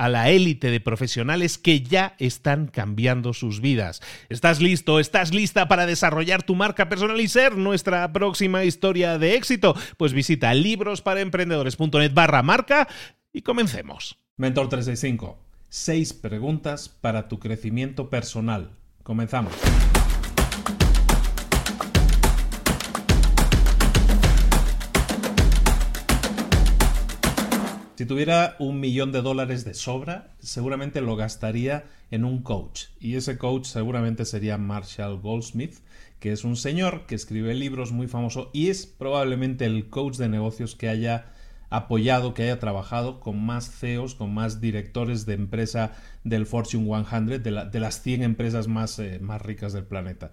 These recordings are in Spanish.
a la élite de profesionales que ya están cambiando sus vidas. ¿Estás listo? ¿Estás lista para desarrollar tu marca personal y ser nuestra próxima historia de éxito? Pues visita librosparaemprendedores.net barra marca y comencemos. Mentor 365. Seis preguntas para tu crecimiento personal. Comenzamos. Si tuviera un millón de dólares de sobra, seguramente lo gastaría en un coach. Y ese coach seguramente sería Marshall Goldsmith, que es un señor que escribe libros muy famoso y es probablemente el coach de negocios que haya apoyado, que haya trabajado con más CEOs, con más directores de empresa del Fortune 100, de, las 100 empresas más, eh, más ricas del planeta.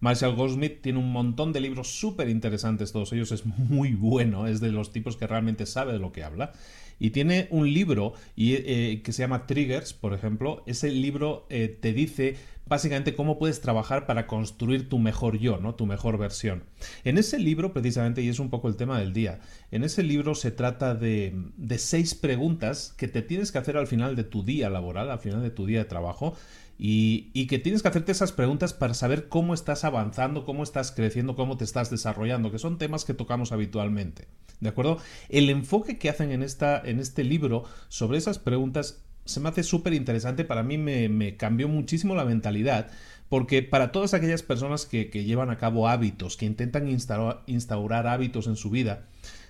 Marshall Goldsmith tiene un montón de libros súper interesantes, todos ellos es muy bueno, es de los tipos que realmente sabe de lo que habla. Y tiene un libro y, eh, que se llama Triggers, por ejemplo. Ese libro eh, te dice básicamente cómo puedes trabajar para construir tu mejor yo, ¿no? Tu mejor versión. En ese libro, precisamente, y es un poco el tema del día, en ese libro se trata de, de seis preguntas que te tienes que hacer al final de tu día laboral, al final de tu día de trabajo, y, que tienes que hacerte esas preguntas para saber cómo estás avanzando, cómo estás creciendo, cómo te estás desarrollando, que son temas que tocamos habitualmente. ¿De acuerdo? El enfoque que hacen en, esta, en este libro sobre esas preguntas se me hace súper interesante, para mí me, cambió muchísimo la mentalidad, porque para todas aquellas personas que, que llevan a cabo hábitos, que intentan instaurar hábitos en su vida,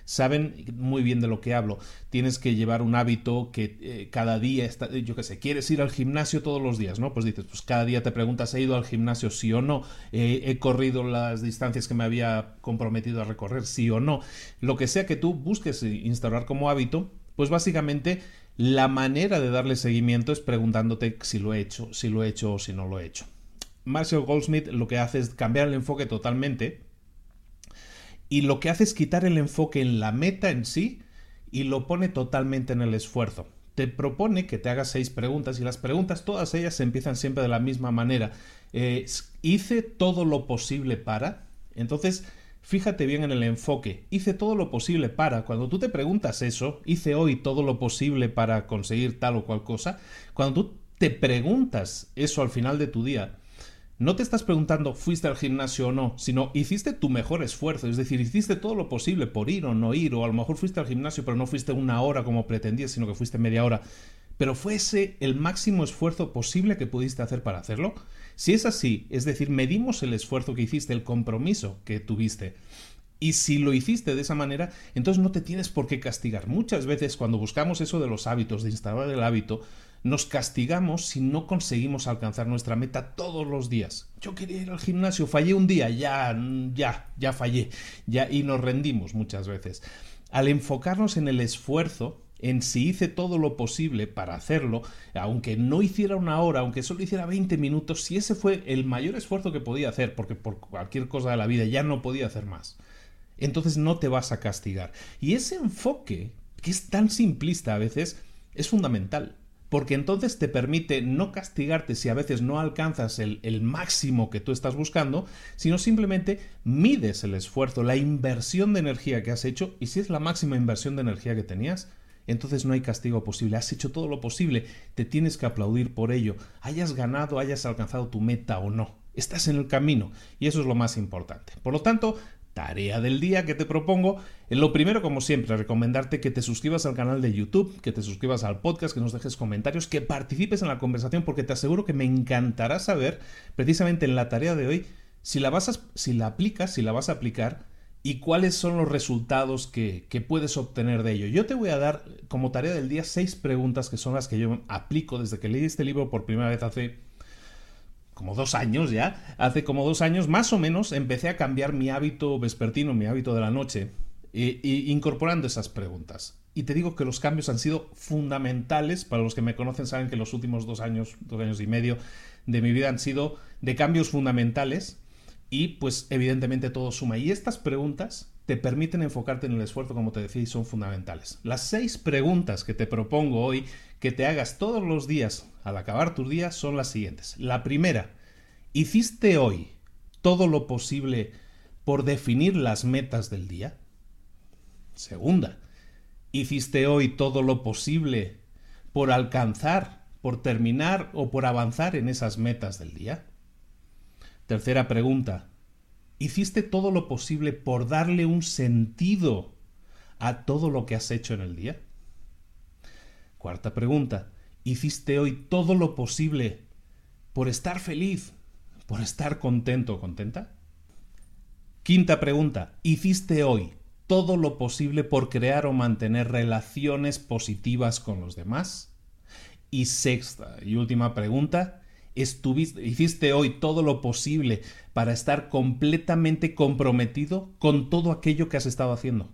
saben muy bien de lo que hablo. Tienes que llevar un hábito que eh, cada día, está, yo qué sé, quieres ir al gimnasio todos los días, ¿no? Pues dices, pues cada día te preguntas, ¿he ido al gimnasio sí o no? ¿He corrido las distancias que me había comprometido a recorrer sí o no? Lo que sea que tú busques instaurar como hábito, pues básicamente la manera de darle seguimiento es preguntándote si lo he hecho, si lo he hecho o si no lo he hecho. Marshall Goldsmith lo que hace es cambiar el enfoque totalmente y lo que hace es quitar el enfoque en la meta en sí y lo pone totalmente en el esfuerzo. Te propone que te hagas seis preguntas y las preguntas todas ellas empiezan siempre de la misma manera. Eh, hice todo lo posible para. Entonces, fíjate bien en el enfoque. Hice todo lo posible para. Cuando tú te preguntas eso, hice hoy todo lo posible para conseguir tal o cual cosa. Cuando tú te preguntas eso al final de tu día, no te estás preguntando fuiste al gimnasio o no, sino hiciste tu mejor esfuerzo, es decir, hiciste todo lo posible por ir o no ir, o a lo mejor fuiste al gimnasio pero no fuiste una hora como pretendías, sino que fuiste media hora, pero fue ese el máximo esfuerzo posible que pudiste hacer para hacerlo. Si es así, es decir, medimos el esfuerzo que hiciste, el compromiso que tuviste. Y si lo hiciste de esa manera, entonces no te tienes por qué castigar. Muchas veces cuando buscamos eso de los hábitos, de instalar el hábito, nos castigamos si no conseguimos alcanzar nuestra meta todos los días. Yo quería ir al gimnasio, fallé un día, ya, ya, ya fallé, ya, y nos rendimos muchas veces. Al enfocarnos en el esfuerzo, en si hice todo lo posible para hacerlo, aunque no hiciera una hora, aunque solo hiciera 20 minutos, si ese fue el mayor esfuerzo que podía hacer, porque por cualquier cosa de la vida ya no podía hacer más, entonces no te vas a castigar. Y ese enfoque, que es tan simplista a veces, es fundamental porque entonces te permite no castigarte si a veces no alcanzas el, máximo que tú estás buscando, sino simplemente mides el esfuerzo, la inversión de energía que has hecho, y si es la máxima inversión de energía que tenías, entonces no hay castigo posible. Has hecho todo lo posible, te tienes que aplaudir por ello, hayas ganado, hayas alcanzado tu meta o no. Estás en el camino y eso es lo más importante. Por lo tanto, tarea del día que te propongo. Lo primero, como siempre, recomendarte que te suscribas al canal de YouTube, que te suscribas al podcast, que nos dejes comentarios, que participes en la conversación, porque te aseguro que me encantará saber, precisamente en la tarea de hoy, si la, vas a, si la aplicas, si la vas a aplicar y cuáles son los resultados que, que puedes obtener de ello. Yo te voy a dar como tarea del día seis preguntas que son las que yo aplico desde que leí este libro por primera vez hace como dos años ya, hace como dos años más o menos empecé a cambiar mi hábito vespertino, mi hábito de la noche, incorporando esas preguntas. Y te digo que los cambios han sido fundamentales. Para los que me conocen saben que los últimos dos años, dos años y medio de mi vida han sido de cambios fundamentales y pues evidentemente todo suma. Y estas preguntas te permiten enfocarte en el esfuerzo, como te decía, y son fundamentales. Las seis preguntas que te propongo hoy que te hagas todos los días al acabar tus días son las siguientes. La primera, ¿hiciste hoy todo lo posible por definir las metas del día? Segunda, ¿hiciste hoy todo lo posible por alcanzar, por terminar o por avanzar en esas metas del día? Tercera pregunta, ¿hiciste todo lo posible por darle un sentido a todo lo que has hecho en el día? Cuarta pregunta, ¿hiciste hoy todo lo posible por estar feliz, por estar contento o contenta? Quinta pregunta, ¿hiciste hoy todo lo posible por crear o mantener relaciones positivas con los demás? Y sexta y última pregunta, ¿hiciste hoy todo lo posible para estar completamente comprometido con todo aquello que has estado haciendo?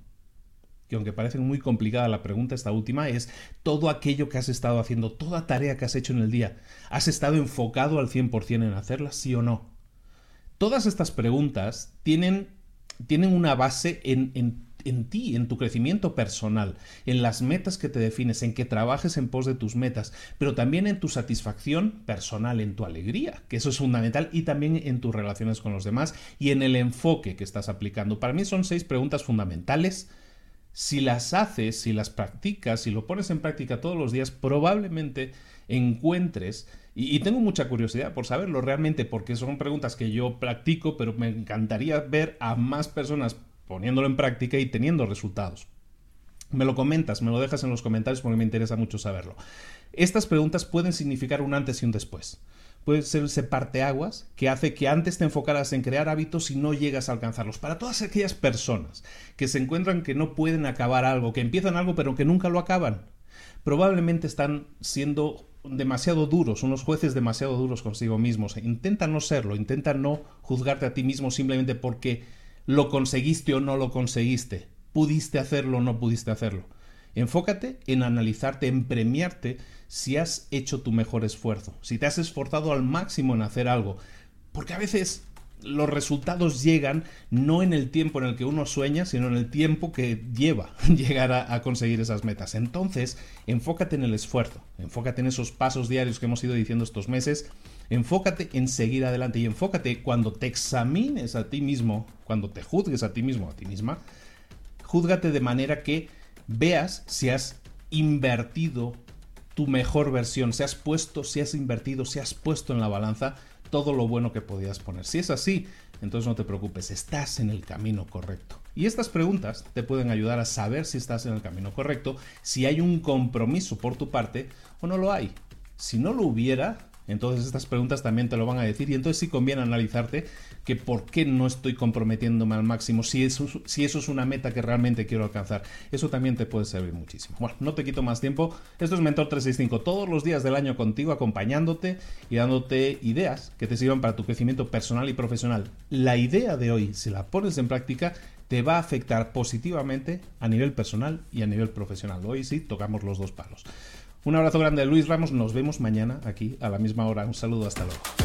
Que aunque parece muy complicada la pregunta, esta última, es todo aquello que has estado haciendo, toda tarea que has hecho en el día, ¿has estado enfocado al 100% en hacerla, sí o no? Todas estas preguntas tienen, tienen una base en, en, en ti, en tu crecimiento personal, en las metas que te defines, en que trabajes en pos de tus metas, pero también en tu satisfacción personal, en tu alegría, que eso es fundamental, y también en tus relaciones con los demás y en el enfoque que estás aplicando. Para mí son seis preguntas fundamentales si las haces, si las practicas, si lo pones en práctica todos los días, probablemente encuentres, y, tengo mucha curiosidad por saberlo realmente, porque son preguntas que yo practico, pero me encantaría ver a más personas poniéndolo en práctica y teniendo resultados. Me lo comentas, me lo dejas en los comentarios porque me interesa mucho saberlo. Estas preguntas pueden significar un antes y un después puede ser ese parteaguas que hace que antes te enfocaras en crear hábitos y no llegas a alcanzarlos. Para todas aquellas personas que se encuentran que no pueden acabar algo, que empiezan algo pero que nunca lo acaban, probablemente están siendo demasiado duros, unos jueces demasiado duros consigo mismos. Intenta no serlo, intenta no juzgarte a ti mismo simplemente porque lo conseguiste o no lo conseguiste, pudiste hacerlo o no pudiste hacerlo. Enfócate en analizarte, en premiarte si has hecho tu mejor esfuerzo, si te has esforzado al máximo en hacer algo. Porque a veces los resultados llegan no en el tiempo en el que uno sueña, sino en el tiempo que lleva llegar a, conseguir esas metas. Entonces, enfócate en el esfuerzo, enfócate en esos pasos diarios que hemos ido diciendo estos meses, enfócate en seguir adelante y enfócate cuando te examines a ti mismo, cuando te juzgues a ti mismo, a ti misma, júzgate de manera que veas si has invertido tu mejor versión, si has puesto, si has invertido, si has puesto en la balanza todo lo bueno que podías poner. Si es así, entonces no te preocupes, estás en el camino correcto. Y estas preguntas te pueden ayudar a saber si estás en el camino correcto, si hay un compromiso por tu parte o no lo hay. Si no lo hubiera, Entonces estas preguntas también te lo van a decir y entonces sí conviene analizarte que por qué no estoy comprometiéndome al máximo, si eso, si eso es una meta que realmente quiero alcanzar. Eso también te puede servir muchísimo. Bueno, no te quito más tiempo. Esto es Mentor 365, todos los días del año contigo, acompañándote y dándote ideas que te sirvan para tu crecimiento personal y profesional. La idea de hoy, si la pones en práctica, te va a afectar positivamente a nivel personal y a nivel profesional. Hoy sí tocamos los dos palos. Un abrazo grande de Luis Ramos, nos vemos mañana aquí a la misma hora. Un saludo, hasta luego.